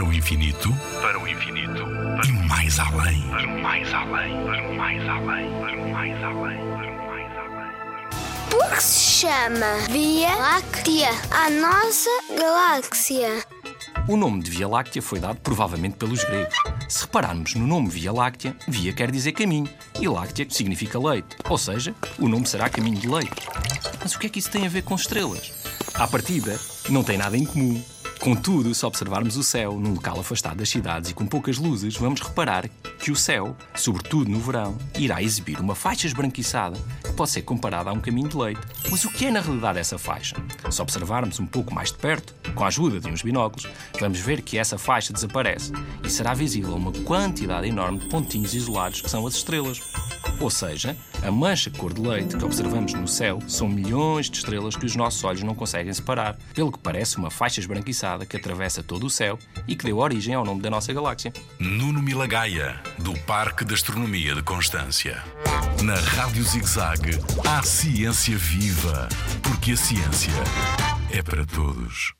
Para o infinito, para o infinito, e mais além, para o mais além, para o mais além, para o mais além, para o mais além. Por que se chama Via Láctea a nossa galáxia? O nome de Via Láctea foi dado provavelmente pelos gregos. Se repararmos no nome Via Láctea, Via quer dizer caminho e Láctea significa leite, ou seja, o nome será caminho de leite. Mas o que é que isso tem a ver com estrelas? À partida, não tem nada em comum. Contudo, se observarmos o céu num local afastado das cidades e com poucas luzes, vamos reparar que o céu, sobretudo no verão, irá exibir uma faixa esbranquiçada que pode ser comparada a um caminho de leite. Mas o que é na realidade essa faixa? Se observarmos um pouco mais de perto, com a ajuda de uns binóculos, vamos ver que essa faixa desaparece e será visível uma quantidade enorme de pontinhos isolados que são as estrelas. Ou seja, a mancha cor de leite que observamos no céu são milhões de estrelas que os nossos olhos não conseguem separar, pelo que parece uma faixa esbranquiçada que atravessa todo o céu e que deu origem ao nome da nossa galáxia. Nuno Milagaya, do Parque de Astronomia de Constância. Na Rádio ZigZag, há ciência viva, porque a ciência é para todos.